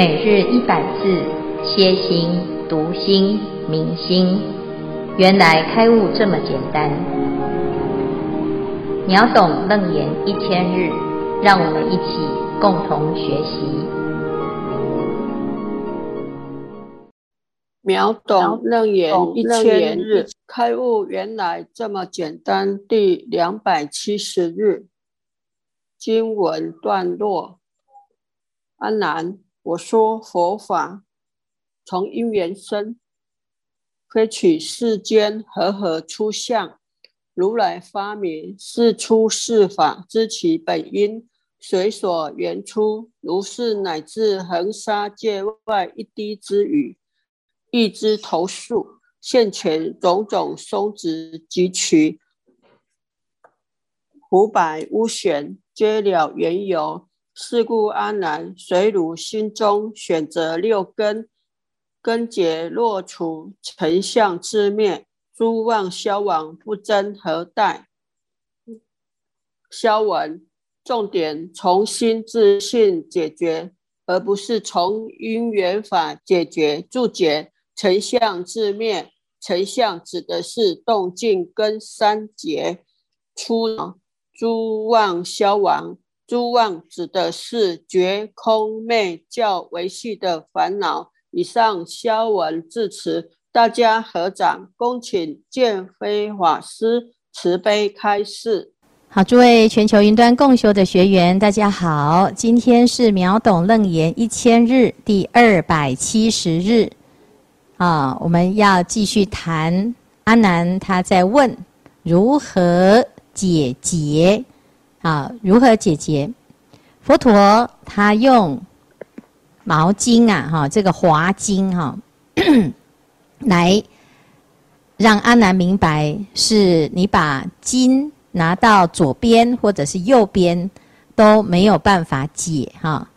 每日一百字，歇心、读心、明心，原来开悟这么简单。秒懂楞严一千日，让我们一起共同学习。秒懂楞严一千日，开悟原来这么简单。第两百七十日，经文段落：阿难。我说佛法从因缘生，非取世间和合出相。如来发明是出世法，知其本因，随所缘出。如是乃至恒沙界外一滴之雨，一枝头树，现前种种松植疾瞿，湖百屋悬，皆了缘由。是故阿难，随汝心中选择六根，根结若除，尘相自灭，诸妄消亡，不争何待？消文重点从心自信解决，而不是从因缘法解决。注解：尘相自灭，尘相指的是动静跟三结，出诸妄消亡。诸妄指的是觉空昧较微细的烦恼。以上消文至此，大家合掌，恭请见辉法师慈悲开示。好，诸位全球云端共修的学员，大家好，今天是秒懂楞严一千日第二百七十日啊，我们要继续谈阿难他在问如何解结。啊，如何解决？佛陀他用毛巾啊，哈，这个华巾哈，来让阿难明白，是你把巾拿到左边或者是右边都没有办法解哈。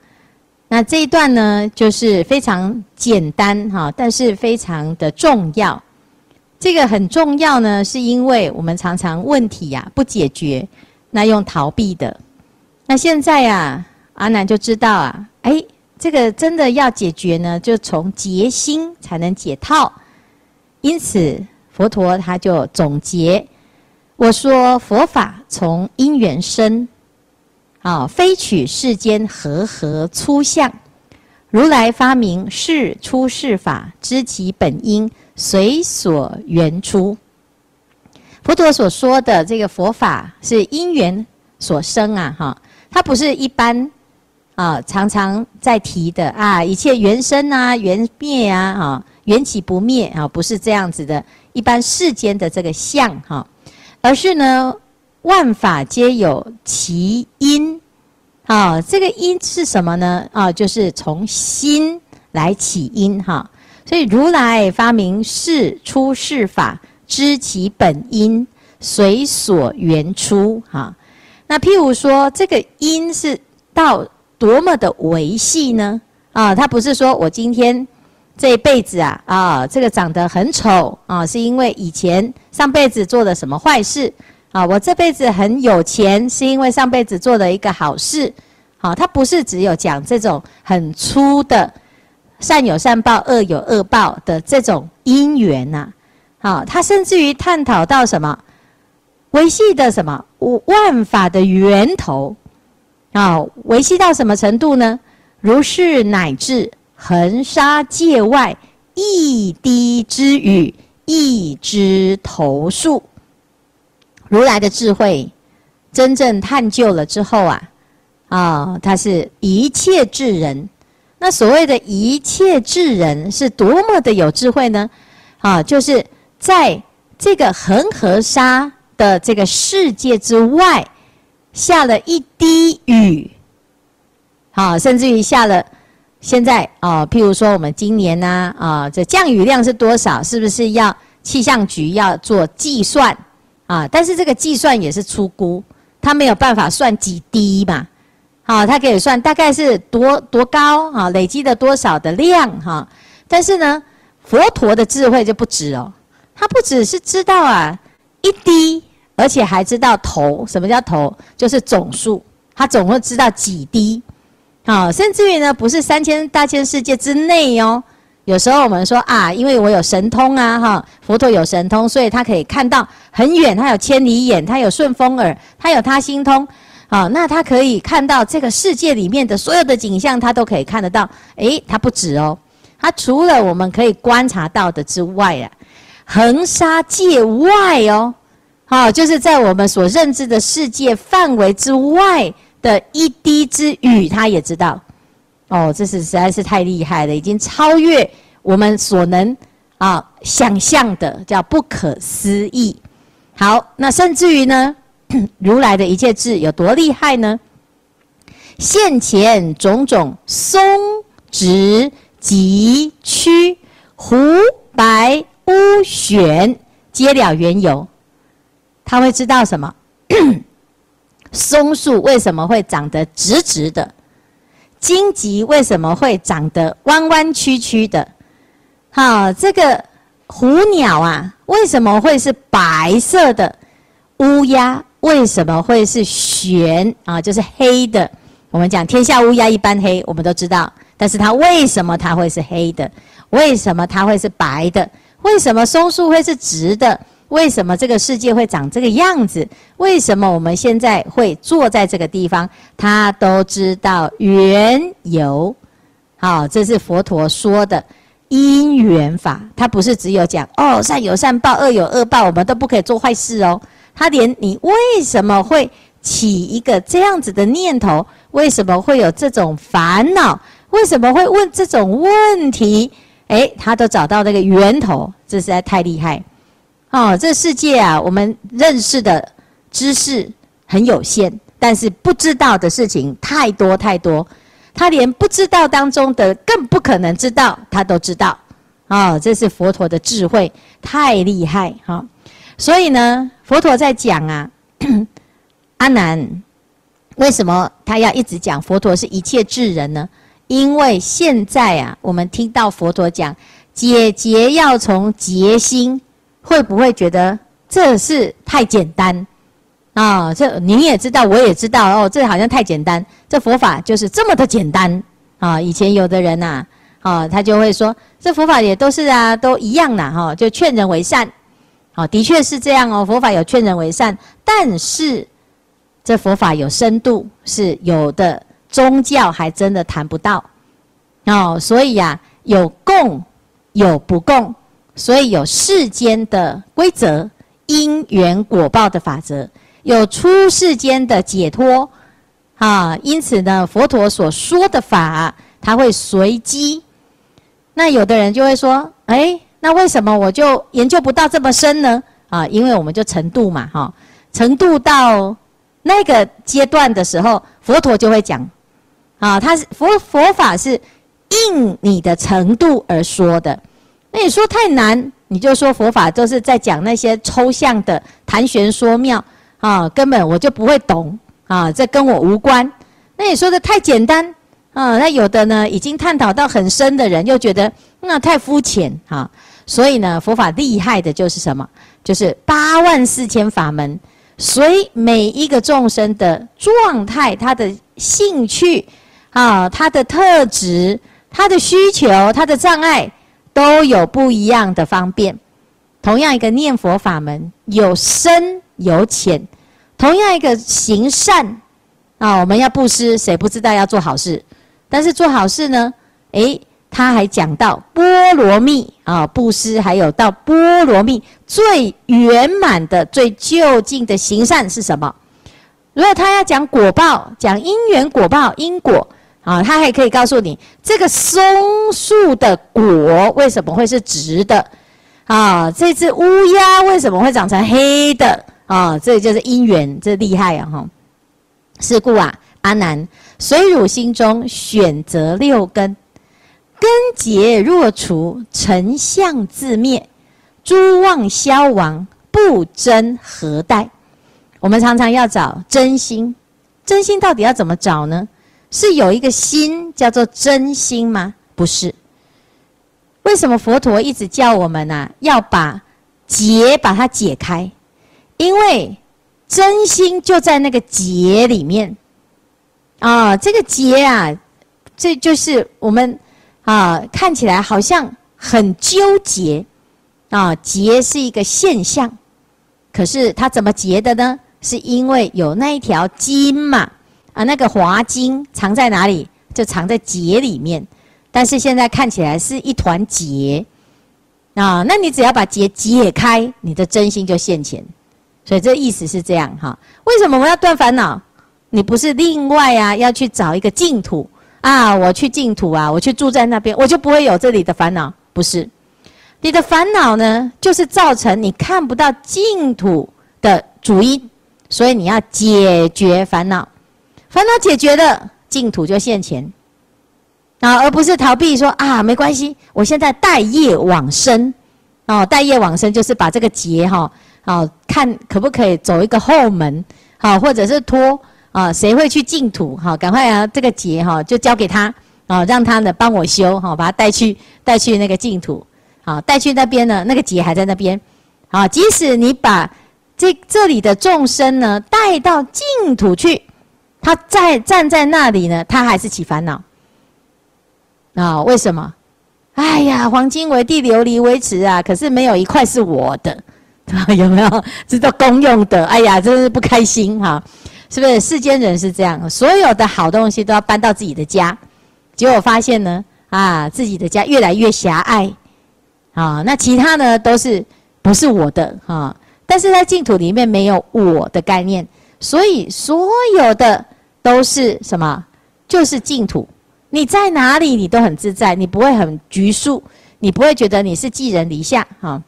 那这一段呢，就是非常简单哈，但是非常的重要。这个很重要呢，是因为我们常常问题呀不解决。那用逃避的，那现在、啊，阿难就知道啊，哎，这个真的要解决呢，就从结心才能解套。因此，佛陀他就总结，我说佛法从因缘生，啊，非取世间和合出相。如来发明是出是法，知其本因，随所缘出。佛陀所说的这个佛法是因缘所生啊，哈，它不是一般啊常常在提的啊，一切缘生啊、缘灭啊，哈，缘起不灭啊，不是这样子的，一般世间的这个相哈，而是呢，万法皆有其因，啊，这个因是什么呢？啊，就是从心来起因哈，所以如来发明是出世法。知其本因，随所缘出。哈，那譬如说，这个因是到多么的维细呢？啊，他不是说我今天这一辈子啊，啊，这个长得很丑啊，是因为以前上辈子做了什么坏事啊？我这辈子很有钱，是因为上辈子做了一个好事。好，他不是只有讲这种很粗的善有善报、恶有恶报的这种因缘呐。啊，他甚至于探讨到什么维系的什么万法的源头，啊，维系到什么程度呢？如是乃至恒沙界外一滴之雨，一枝头树。如来的智慧真正探究了之后啊，啊，他是一切智人。那所谓的一切智人是多么的有智慧呢？啊，就是。在这个恒河沙的这个世界之外，下了一滴雨，好，甚至于下了，现在啊，譬如说我们今年呢，啊，这降雨量是多少？是不是要气象局要做计算啊？但是这个计算也是粗估，它没有办法算几滴嘛，好，它可以算大概是多多高啊，累积的多少的量哈。但是呢，佛陀的智慧就不止哦。他不只是知道啊一滴，而且还知道头。什么叫头？就是总数。他总会知道几滴。啊，甚至于呢，不是三千大千世界之内哦。有时候我们说啊，因为我有神通啊，哈，佛陀有神通，所以他可以看到很远，他有千里眼，他有顺风耳，他有他心通，啊，那他可以看到这个世界里面的所有的景象，他都可以看得到。诶，他不止哦，他除了我们可以观察到的之外啊，恒沙界外哦，好，就是在我们所认知的世界范围之外的一滴之雨，他也知道。哦，这是实在是太厉害了，已经超越我们所能啊想象的，叫不可思议。好，那甚至于呢，如来的一切智有多厉害呢？现前种种松直疾曲胡白乌玄，皆了缘由。他会知道什么？松树为什么会长得直直的？荆棘为什么会长得弯弯曲曲的？好，这个虎鸟啊，为什么会是白色的？乌鸦为什么会是玄啊？就是黑的。我们讲天下乌鸦一般黑，我们都知道。但是它为什么它会是黑的？为什么它会是白的？为什么松树会是直的？为什么这个世界会长这个样子？为什么我们现在会坐在这个地方？他都知道缘由。好，这是佛陀说的因缘法。他不是只有讲哦，善有善报，恶有恶报，我们都不可以做坏事哦。他连你为什么会起一个这样子的念头？为什么会有这种烦恼？为什么会问这种问题？诶，他都找到那个源头，这实在太厉害。哦，这世界啊，我们认识的知识很有限，但是不知道的事情太多太多。他连不知道当中的更不可能知道，他都知道。哦，这是佛陀的智慧，太厉害哈、所以呢，佛陀在讲啊，阿难，为什么他要一直讲佛陀是一切智人呢？因为现在啊，我们听到佛陀讲解结要从结心。会不会觉得这是太简单啊？这你也知道，我也知道哦。这好像太简单，这佛法就是这么的简单啊！以前有的人呐，啊，他就会说，这佛法也都是啊，都一样啦哈，就劝人为善。好，的确是这样哦，佛法有劝人为善，但是这佛法有深度，是有的宗教还真的谈不到哦。所以呀，有共有不共。所以有世间的规则、因缘果报的法则，有出世间的解脱，啊，因此呢，佛陀所说的法，它会随机。那有的人就会说，哎，那为什么我就研究不到这么深呢？啊，因为我们就程度嘛，哈，程度到那个阶段的时候，佛陀就会讲，啊，他是佛佛法是应你的程度而说的。那你说太难，你就说佛法都是在讲那些抽象的谈玄说妙啊，根本我就不会懂啊，这跟我无关。那你说的太简单啊，那有的呢已经探讨到很深的人又觉得那太肤浅啊。所以呢，佛法厉害的就是什么？就是八万四千法门，随每一个众生的状态、他的兴趣啊、他的特质、他的需求、他的障碍。都有不一样的方便，同样一个念佛法门有深有浅，同样一个行善啊，我们要布施，谁不知道要做好事？但是做好事呢，诶，他还讲到波罗蜜啊，布施还有到波罗蜜最圆满的、最究竟的行善是什么？如果他要讲果报，讲因缘果报因果。啊，他还可以告诉你，这个松树的果为什么会是直的？啊，这只乌鸦为什么会长成黑的？啊，这就是因缘，这厉害啊！哈，是故啊，阿难，随汝心中选择六根，根结若除，成相自灭，诸妄消亡，不真何待？我们常常要找真心，真心到底要怎么找呢？是有一个心叫做真心吗？不是。为什么佛陀一直叫我们啊，要把结把它解开？因为真心就在那个结里面啊。这个结啊，这就是我们啊看起来好像很纠结啊，结是一个现象，可是它怎么结的呢？是因为有那一条筋嘛，啊，那个华经藏在哪里？就藏在结里面。但是现在看起来是一团结啊，那你只要把结解开，你的真心就现前。所以这意思是这样哈。为什么我要断烦恼？你不是另外啊，要去找一个净土啊？我去净土啊，我去住在那边，我就不会有这里的烦恼？不是，你的烦恼呢，就是造成你看不到净土的主因。所以你要解决烦恼，烦恼解决了，净土就现前。啊，而不是逃避说啊，没关系，我现在待业往生，哦，待业往生就是把这个劫哈，啊看可不可以走一个后门，好，或者是托啊，谁会去净土，好，赶快啊，这个劫哈就交给他，啊，让他呢帮我修，好，把他带去带去那个净土，好，带去那边呢，那个劫还在那边，好，即使你把这这里的众生呢带到净土去，他在站在那里呢，他还是起烦恼。啊、为什么？哎呀，黄金为地，琉璃为池啊！可是没有一块是我的，有没有？这都公用的。哎呀，真是不开心哈！是不是？世间人是这样，所有的好东西都要搬到自己的家，结果发现呢，啊，自己的家越来越狭隘。啊，那其他呢都是不是我的哈？但是在净土里面没有我的概念，所以所有的都是什么？就是净土。你在哪里，你都很自在，你不会很拘束，你不会觉得你是寄人篱下，哈，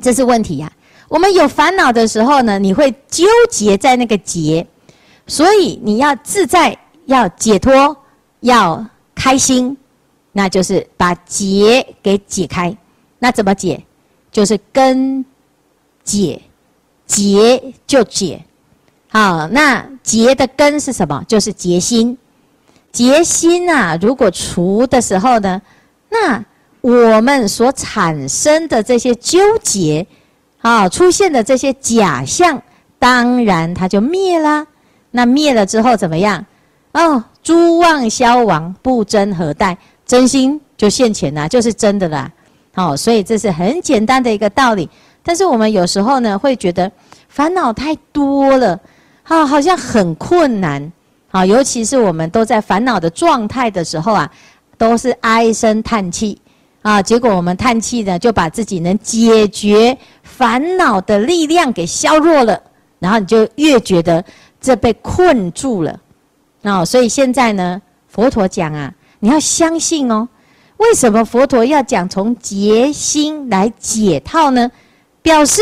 这是问题呀。我们有烦恼的时候呢，你会纠结在那个结，所以你要自在，要解脱，要开心，那就是把结给解开。那怎么解？就是根解，结就解。好，那结的根是什么？就是结心。结心啊，如果除的时候呢，那我们所产生的这些纠结，啊，出现的这些假象，当然它就灭了。那灭了之后怎么样？哦，诸妄消亡，不争何待？真心就现前了，就是真的啦。好，所以这是很简单的一个道理。但是我们有时候呢，会觉得烦恼太多了，啊，好像很困难。啊，尤其是我们都在烦恼的状态的时候啊，都是唉声叹气啊。结果我们叹气呢，就把自己能解决烦恼的力量给削弱了，然后你就越觉得这被困住了。啊，所以现在呢，佛陀讲啊，你要相信哦。为什么佛陀要讲从结心来解套呢？表示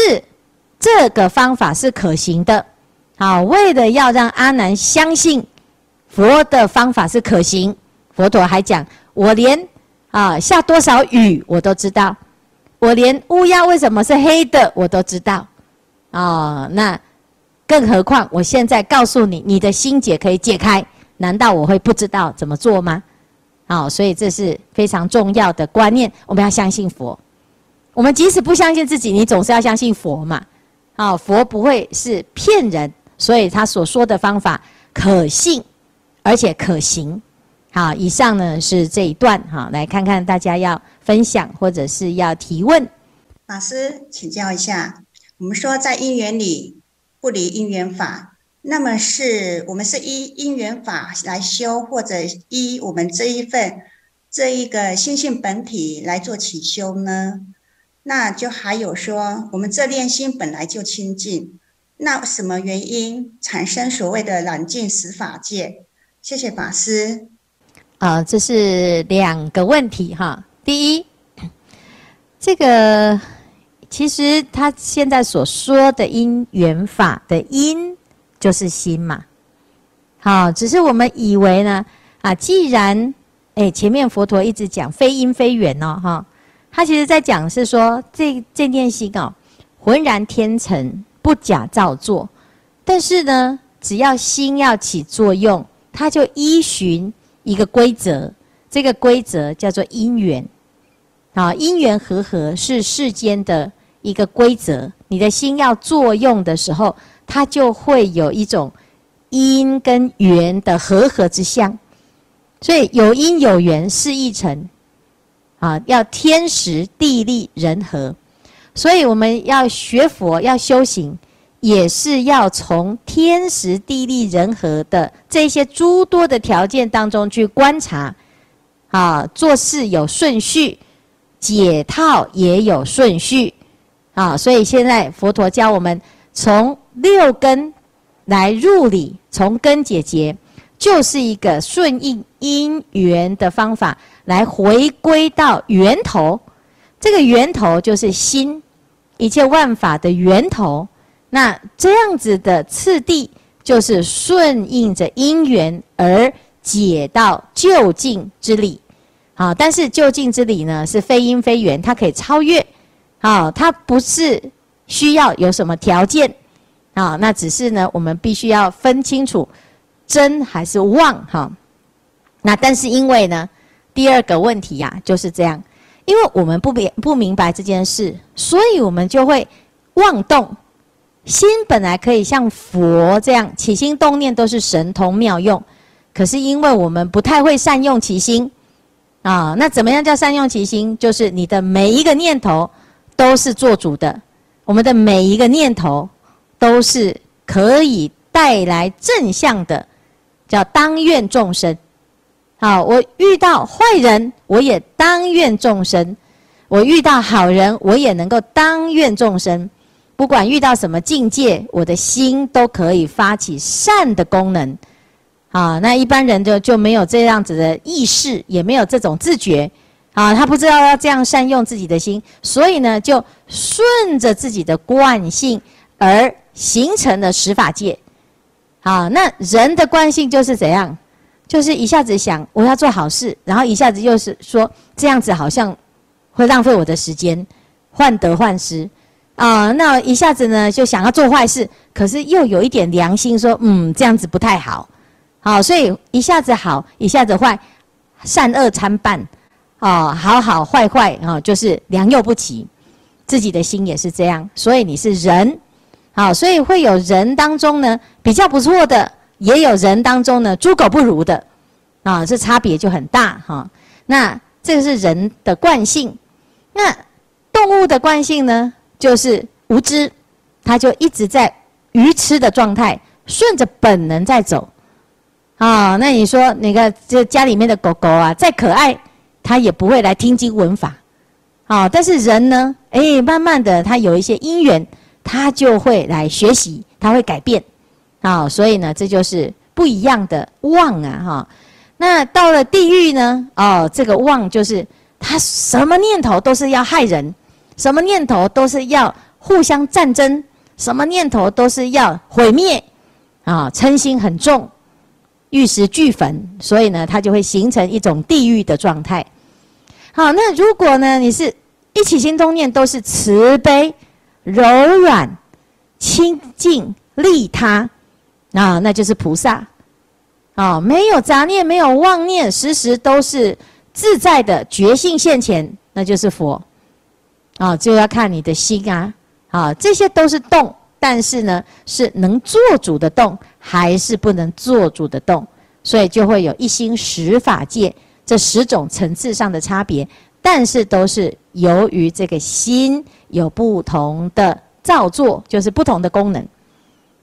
这个方法是可行的。好，为了要让阿难相信。佛的方法是可行，佛陀还讲，我连啊下多少雨我都知道，我连乌鸦为什么是黑的我都知道，啊，那更何况我现在告诉你，你的心结可以解开，难道我会不知道怎么做吗？啊，所以这是非常重要的观念，我们要相信佛。我们即使不相信自己，你总是要相信佛嘛。啊，佛不会是骗人，所以他所说的方法可信。而且可行，好，以上呢是这一段哈，来看看大家要分享或者是要提问。法师请教一下，我们说在因缘里不离因缘法，那么是我们是依因缘法来修，或者依我们这一份这一个心性本体来做起修呢？那就还有说，我们这念心本来就清净，那什么原因产生所谓的染净十法界？谢谢法师。啊，这是两个问题哈。第一，这个其实他现在所说的因缘法的因就是心嘛。好，只是我们以为呢，啊，既然哎前面佛陀一直讲非因非缘哦，哈，他其实在讲是说这这念心哦，浑然天成，不假造作，但是呢，只要心要起作用。它就依循一个规则，这个规则叫做因缘，啊，因缘和合是世间的一个规则。你的心要作用的时候，它就会有一种因跟缘的和合之相。所以有因有缘是一成，啊，要天时地利人和。所以我们要学佛要修行，也是要从天时地利人和的这些诸多的条件当中去观察，啊，做事有顺序，解套也有顺序，啊，所以现在佛陀教我们从六根来入理，从根解结。就是一个顺应因缘的方法，来回归到源头。这个源头就是心，一切万法的源头。那这样子的次第，就是顺应着因缘而解到究竟之理。好，但是究竟之理呢，是非因非缘，它可以超越。好，它不是需要有什么条件。好，那只是呢，我们必须要分清楚。真还是妄哈？那但是因为呢，第二个问题呀、啊、就是这样，因为我们不明不明白这件事，所以我们就会妄动。心本来可以像佛这样起心动念都是神通妙用，可是因为我们不太会善用其心啊。那怎么样叫善用其心？就是你的每一个念头都是做主的，我们的每一个念头都是可以带来正向的。叫当愿众生，好，我遇到坏人，我也当愿众生；我遇到好人，我也能够当愿众生。不管遇到什么境界，我的心都可以发起善的功能。好，那一般人就就没有这样子的意识，也没有这种自觉。啊，他不知道要这样善用自己的心，所以呢，就顺着自己的惯性而形成了十法界。啊，那人的惯性就是怎样？就是一下子想我要做好事，然后一下子又是说这样子好像会浪费我的时间，患得患失啊。那一下子呢就想要做坏事，可是又有一点良心说，嗯，这样子不太好。好，所以一下子好，一下子坏，善恶参半，啊，好好坏坏啊，就是良莠不齐。自己的心也是这样，所以你是人。好，所以会有人当中呢比较不错的，也有人当中呢猪狗不如的，啊，这差别就很大哈。那这个是人的惯性，那动物的惯性呢，就是无知，它就一直在愚痴的状态，顺着本能在走。啊，那你说那个这家里面的狗狗啊，再可爱，它也不会来听经闻法。啊，但是人呢，哎，慢慢的，它有一些因缘。他就会来学习，他会改变，啊，所以呢，这就是不一样的妄啊，哈。那到了地狱呢？哦，这个妄就是他什么念头都是要害人，什么念头都是要互相战争，什么念头都是要毁灭，啊，嗔心很重，玉石俱焚，所以呢，他就会形成一种地狱的状态。好，那如果呢，你是一起心动念都是慈悲。柔软、清净、利他，啊，那就是菩萨。啊，没有杂念，没有妄念，时时都是自在的觉性现前，那就是佛。啊，就要看你的心啊。啊，这些都是动，但是呢，是能做主的动，还是不能做主的动？所以就会有一心十法界这十种层次上的差别。但是都是由于这个心有不同的造作，就是不同的功能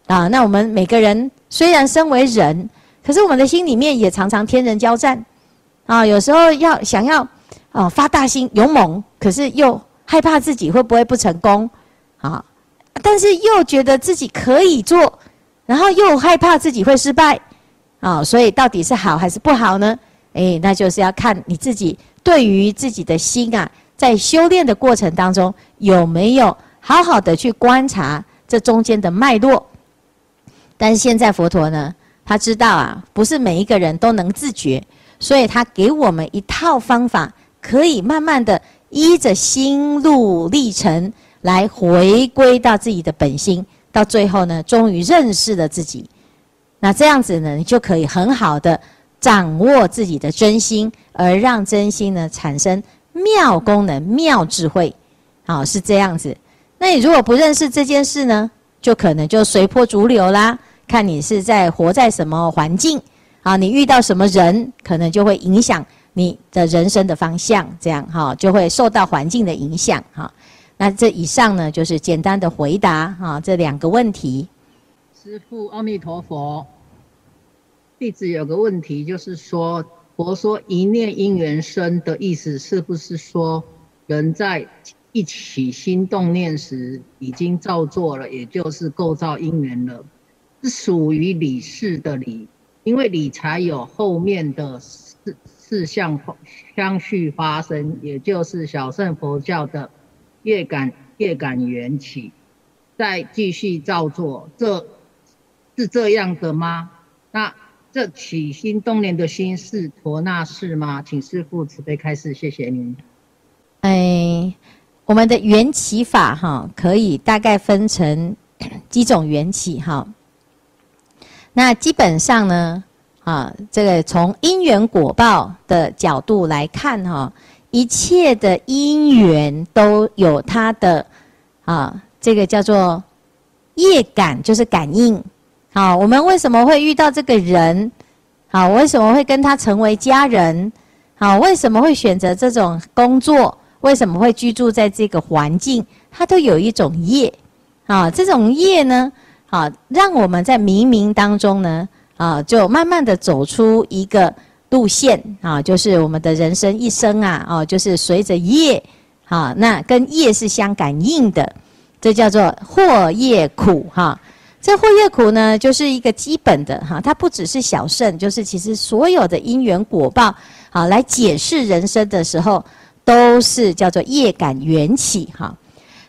啊。那我们每个人虽然身为人，可是我们的心里面也常常天人交战啊。有时候要想要啊发大心勇猛，可是又害怕自己会不会不成功啊。但是又觉得自己可以做，然后又害怕自己会失败啊。所以到底是好还是不好呢？诶，那就是要看你自己。对于自己的心啊，在修炼的过程当中，有没有好好的去观察这中间的脉络？但是现在佛陀呢，他知道啊，不是每一个人都能自觉，所以他给我们一套方法，可以慢慢的依着心路历程来回归到自己的本心，到最后呢，终于认识了自己。那这样子呢，你就可以很好的。掌握自己的真心，而让真心呢产生妙功能、妙智慧，好，是这样子。那你如果不认识这件事呢，就可能就随波逐流啦。看你是在活在什么环境，啊，你遇到什么人，可能就会影响你的人生的方向，这样哈，就会受到环境的影响哈。那这以上呢，就是简单的回答哈这两个问题。师父，阿弥陀佛。弟子有个问题，就是说，佛说一念因缘生的意思，是不是说人在一起心动念时已经造作了，也就是构造因缘了，是属于理事的理，因为理才有后面的事事项相续发生，也就是小乘佛教的业感业感缘起，再继续造作，这是这样的吗？那？这起心动念的心是陀那事吗？请师父慈悲开示，谢谢您。哎，我们的缘起法哈，可以大概分成几种缘起哈。那基本上呢，啊，这个从因缘果报的角度来看哈，一切的因缘都有它的啊，这个叫做业感，就是感应。好，我们为什么会遇到这个人？好，为什么会跟他成为家人？好，为什么会选择这种工作？为什么会居住在这个环境？它都有一种业。啊，这种业呢，啊，让我们在冥冥当中呢，啊，就慢慢的走出一个路线。啊，就是我们的人生一生啊，哦，就是随着业，啊，那跟业是相感应的，这叫做祸业苦哈。这祸业苦呢，就是一个基本的哈，它不只是小乘，就是其实所有的因缘果报，好来解释人生的时候，都是叫做业感缘起哈。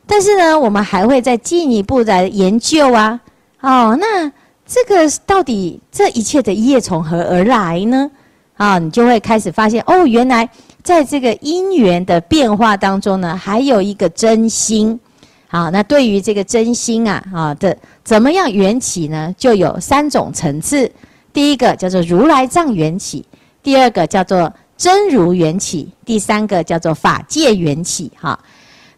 但是呢，我们还会再进一步来研究啊，哦，那这个到底这一切的业从何而来呢？啊，你就会开始发现哦，原来在这个因缘的变化当中呢，还有一个真心。好，那对于这个真心啊，啊的怎么样缘起呢？就有三种层次。第一个叫做如来藏缘起，第二个叫做真如缘起，第三个叫做法界缘起。哈，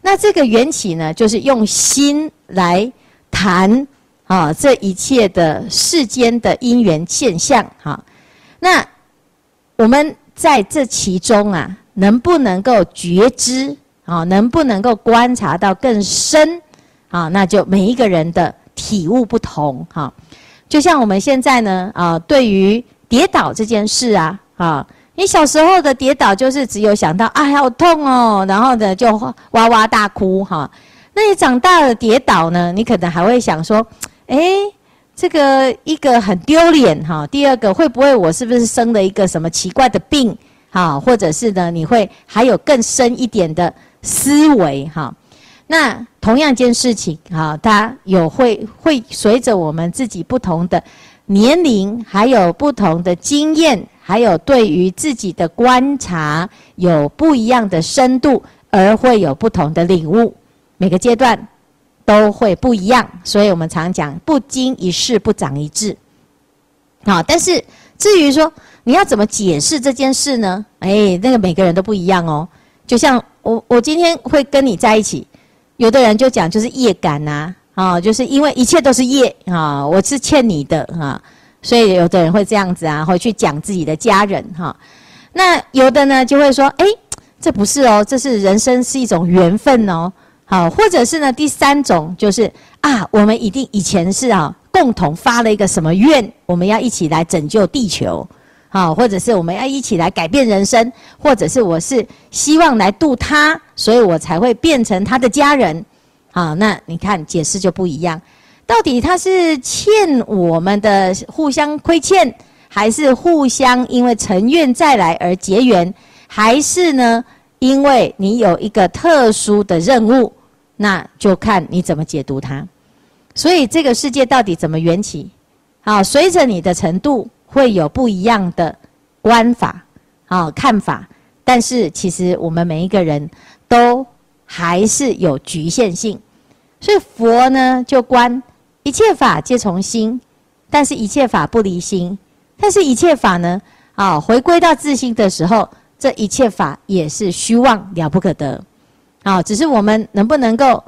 那这个缘起呢，就是用心来谈啊，这一切的世间的因缘现象。哈，那我们在这其中啊，能不能够觉知？啊，能不能够观察到更深？啊，那就每一个人的体悟不同。哈，就像我们现在呢，啊，对于跌倒这件事啊，啊，你小时候的跌倒就是只有想到啊，好痛哦，然后呢就哇哇大哭哈。那你长大了跌倒呢，你可能还会想说，哎，这个一个很丢脸哈。第二个会不会我是不是生了一个什么奇怪的病？哈，或者是呢，你会还有更深一点的。思维哈，那同样一件事情哈，它有会会随着我们自己不同的年龄，还有不同的经验，还有对于自己的观察有不一样的深度，而会有不同的领悟。每个阶段都会不一样，所以我们常讲不经一事不长一智。好，但是至于说你要怎么解释这件事呢？哎，那个每个人都不一样哦，就像。我我今天会跟你在一起，有的人就讲就是业感呐，啊，就是因为一切都是业啊，我是欠你的啊，所以有的人会这样子啊，会去讲自己的家人哈。那有的呢就会说，哎，这不是哦，这是人生是一种缘分哦，好，或者是呢第三种就是啊，我们一定以前是啊共同发了一个什么愿，我们要一起来拯救地球。好，或者是我们要一起来改变人生，或者是我是希望来度他，所以我才会变成他的家人。好，那你看解释就不一样，到底他是欠我们的互相亏欠，还是互相因为成愿再来而结缘，还是呢，因为你有一个特殊的任务，那就看你怎么解读它。所以这个世界到底怎么缘起？啊，随着你的程度。会有不一样的观法，啊，看法，但是其实我们每一个人都还是有局限性，所以佛呢就观一切法皆从心，但是一切法不离心，但是一切法呢，啊，回归到自心的时候，这一切法也是虚妄了不可得，啊，只是我们能不能够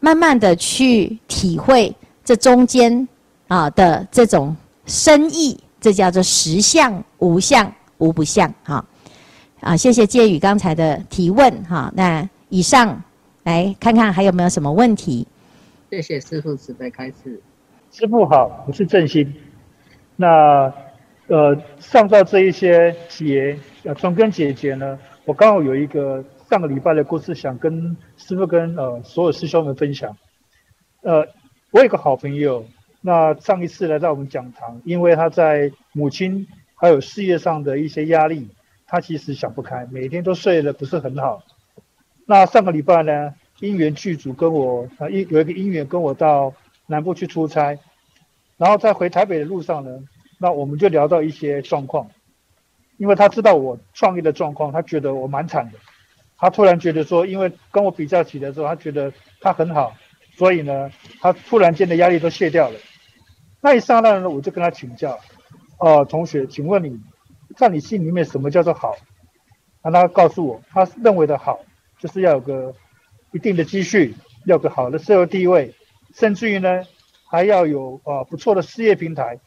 慢慢的去体会这中间啊的这种深意。这叫做实相无相无不相。哈，啊，谢谢介宇刚才的提问。哈，那以上来看看还有没有什么问题？谢谢师傅慈悲开示。师傅好，我是正心。那呃，上到这一些结，呃，从根解结呢，我刚好有一个上个礼拜的故事，想跟师傅跟呃所有师兄们分享。呃，我有个好朋友，那上一次来到我们讲堂，因为他在母亲还有事业上的一些压力，他其实想不开，每天都睡得不是很好。那上个礼拜呢，因缘具足，跟我啊一有一个因缘跟我到南部去出差，然后在回台北的路上呢，那我们就聊到一些状况，因为他知道我创业的状况，他觉得我蛮惨的，他突然觉得说，因为跟我比较起来之后，他觉得他很好。所以呢，他突然间的压力都卸掉了。那一刹那呢，我就跟他请教：“哦、呃，同学，请问你，在你心里面什么叫做好？”让他告诉我，他认为的好，就是要有个一定的积蓄，要个好的社会地位，甚至于呢，还要有啊、呃、不错的事业平台。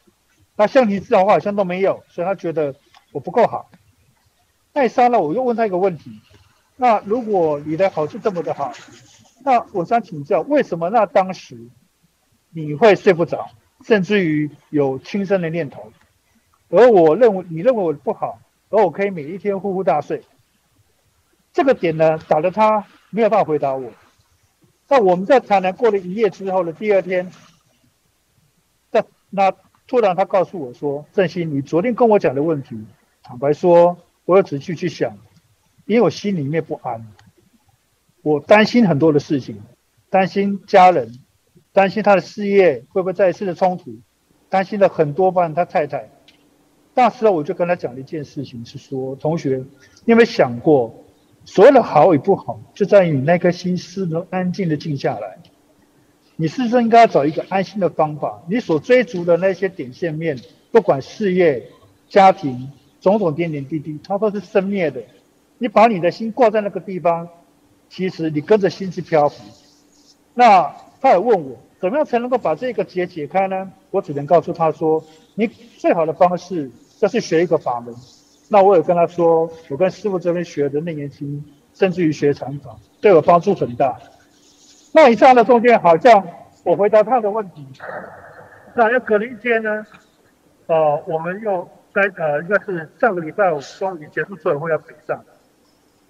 那像你这种话好像都没有，所以他觉得我不够好。那一刹那，我又问他一个问题：“那如果你的好是这么的好？”那我想请教，为什么那当时你会睡不着，甚至于有轻生的念头？而我认为你认为我不好，而我可以每一天呼呼大睡。这个点呢，打得他没有办法回答我。那我们在台南过了一夜之后的第二天，在那突然他告诉我说：“正兴，你昨天跟我讲的问题，坦白说，我有仔细去想，因为我心里面不安。”我担心很多的事情，担心家人，担心他的事业会不会再一次的冲突，担心了很多半他太太。那时候我就跟他讲了一件事情，是说，同学，你有没有想过，所有的好与不好，就在于你那颗心是能安静的静下来。你是不是应该要找一个安心的方法？你所追逐的那些点线面，不管事业、家庭，种种点点滴滴，它都是生灭的。你把你的心挂在那个地方。其实你跟着心去漂浮，那他也问我怎么样才能够把这个结解开呢？我只能告诉他说，你最好的方式就是学一个法门。那我也跟他说，我跟师父这边学的《那年轻》，甚至于学禅法，对我帮助很大。那以上的中间好像我回答他的问题，那又隔了一天呢，呃，我们又该呃应该是上个礼拜五终于结束之后会要北上。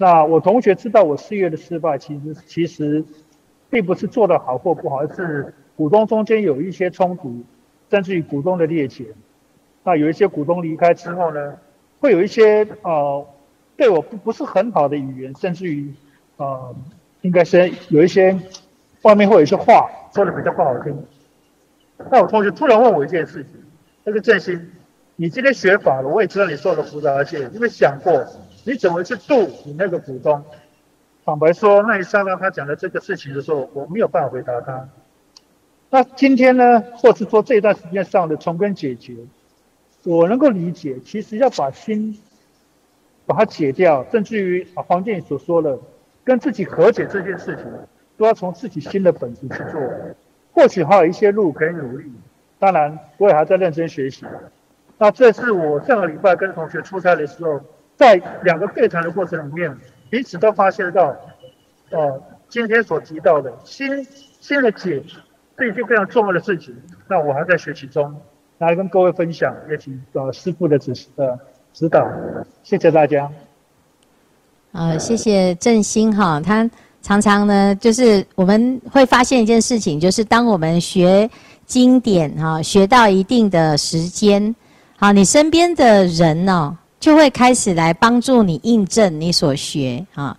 那我同学知道我事业的失败，其实其实并不是做得好或不好，而是股东中间有一些冲突，甚至于股东的劣钱。那有一些股东离开之后呢，会有一些呃对我不不是很好的语言，甚至于呃应该是有一些外面会有一些话说的比较不好听。那我同学突然问我一件事情，那个振兴，你今天学法了，我也知道你受了辅导，而且有没有想过？你怎么去度你那个股东？坦白说，那一刹那他讲的这个事情的时候，我没有办法回答他。那今天呢，或是说这一段时间上的从根解决，我能够理解，其实要把心把它解掉，甚至于啊，黄建宇所说的跟自己和解这件事情，都要从自己心的本质去做。或许还有一些路可以努力，当然我也还在认真学习。那这是我上个礼拜跟同学出差的时候。在两个对谈的过程里面，彼此都发现到，呃，今天所提到的新新的解是一件非常重要的事情。那我还在学习中，来跟各位分享，也请呃师傅的指示呃指导，谢谢大家。呃，谢谢振兴哈，他常常呢，就是我们会发现一件事情，就是当我们学经典哈，学到一定的时间，好，你身边的人呢。就会开始来帮助你印证你所学啊，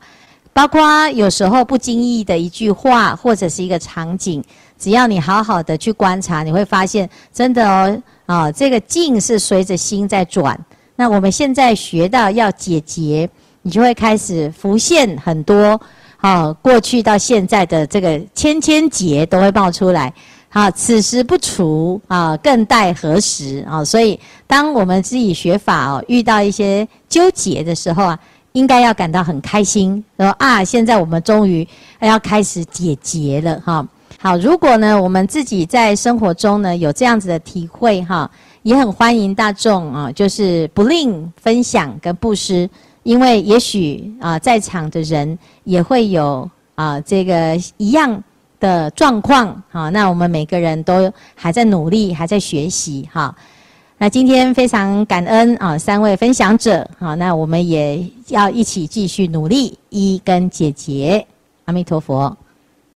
包括有时候不经意的一句话或者是一个场景，只要你好好的去观察，你会发现真的哦啊，这个境是随着心在转。那我们现在学到要解结，你就会开始浮现很多啊，过去到现在的这个千千结都会冒出来。好，此时不除啊，更待何时啊？所以，当我们自己学法哦，遇到一些纠结的时候啊，应该要感到很开心，说啊，现在我们终于要开始解结了哈。好，如果呢，我们自己在生活中呢有这样子的体会哈，也很欢迎大众啊，就是不吝分享跟布施，因为也许啊，在场的人也会有啊这个一样的状况。好，那我们每个人都还在努力，还在学习。哈，那今天非常感恩啊，三位分享者。好，那我们也要一起继续努力，一跟姐姐。阿弥陀佛。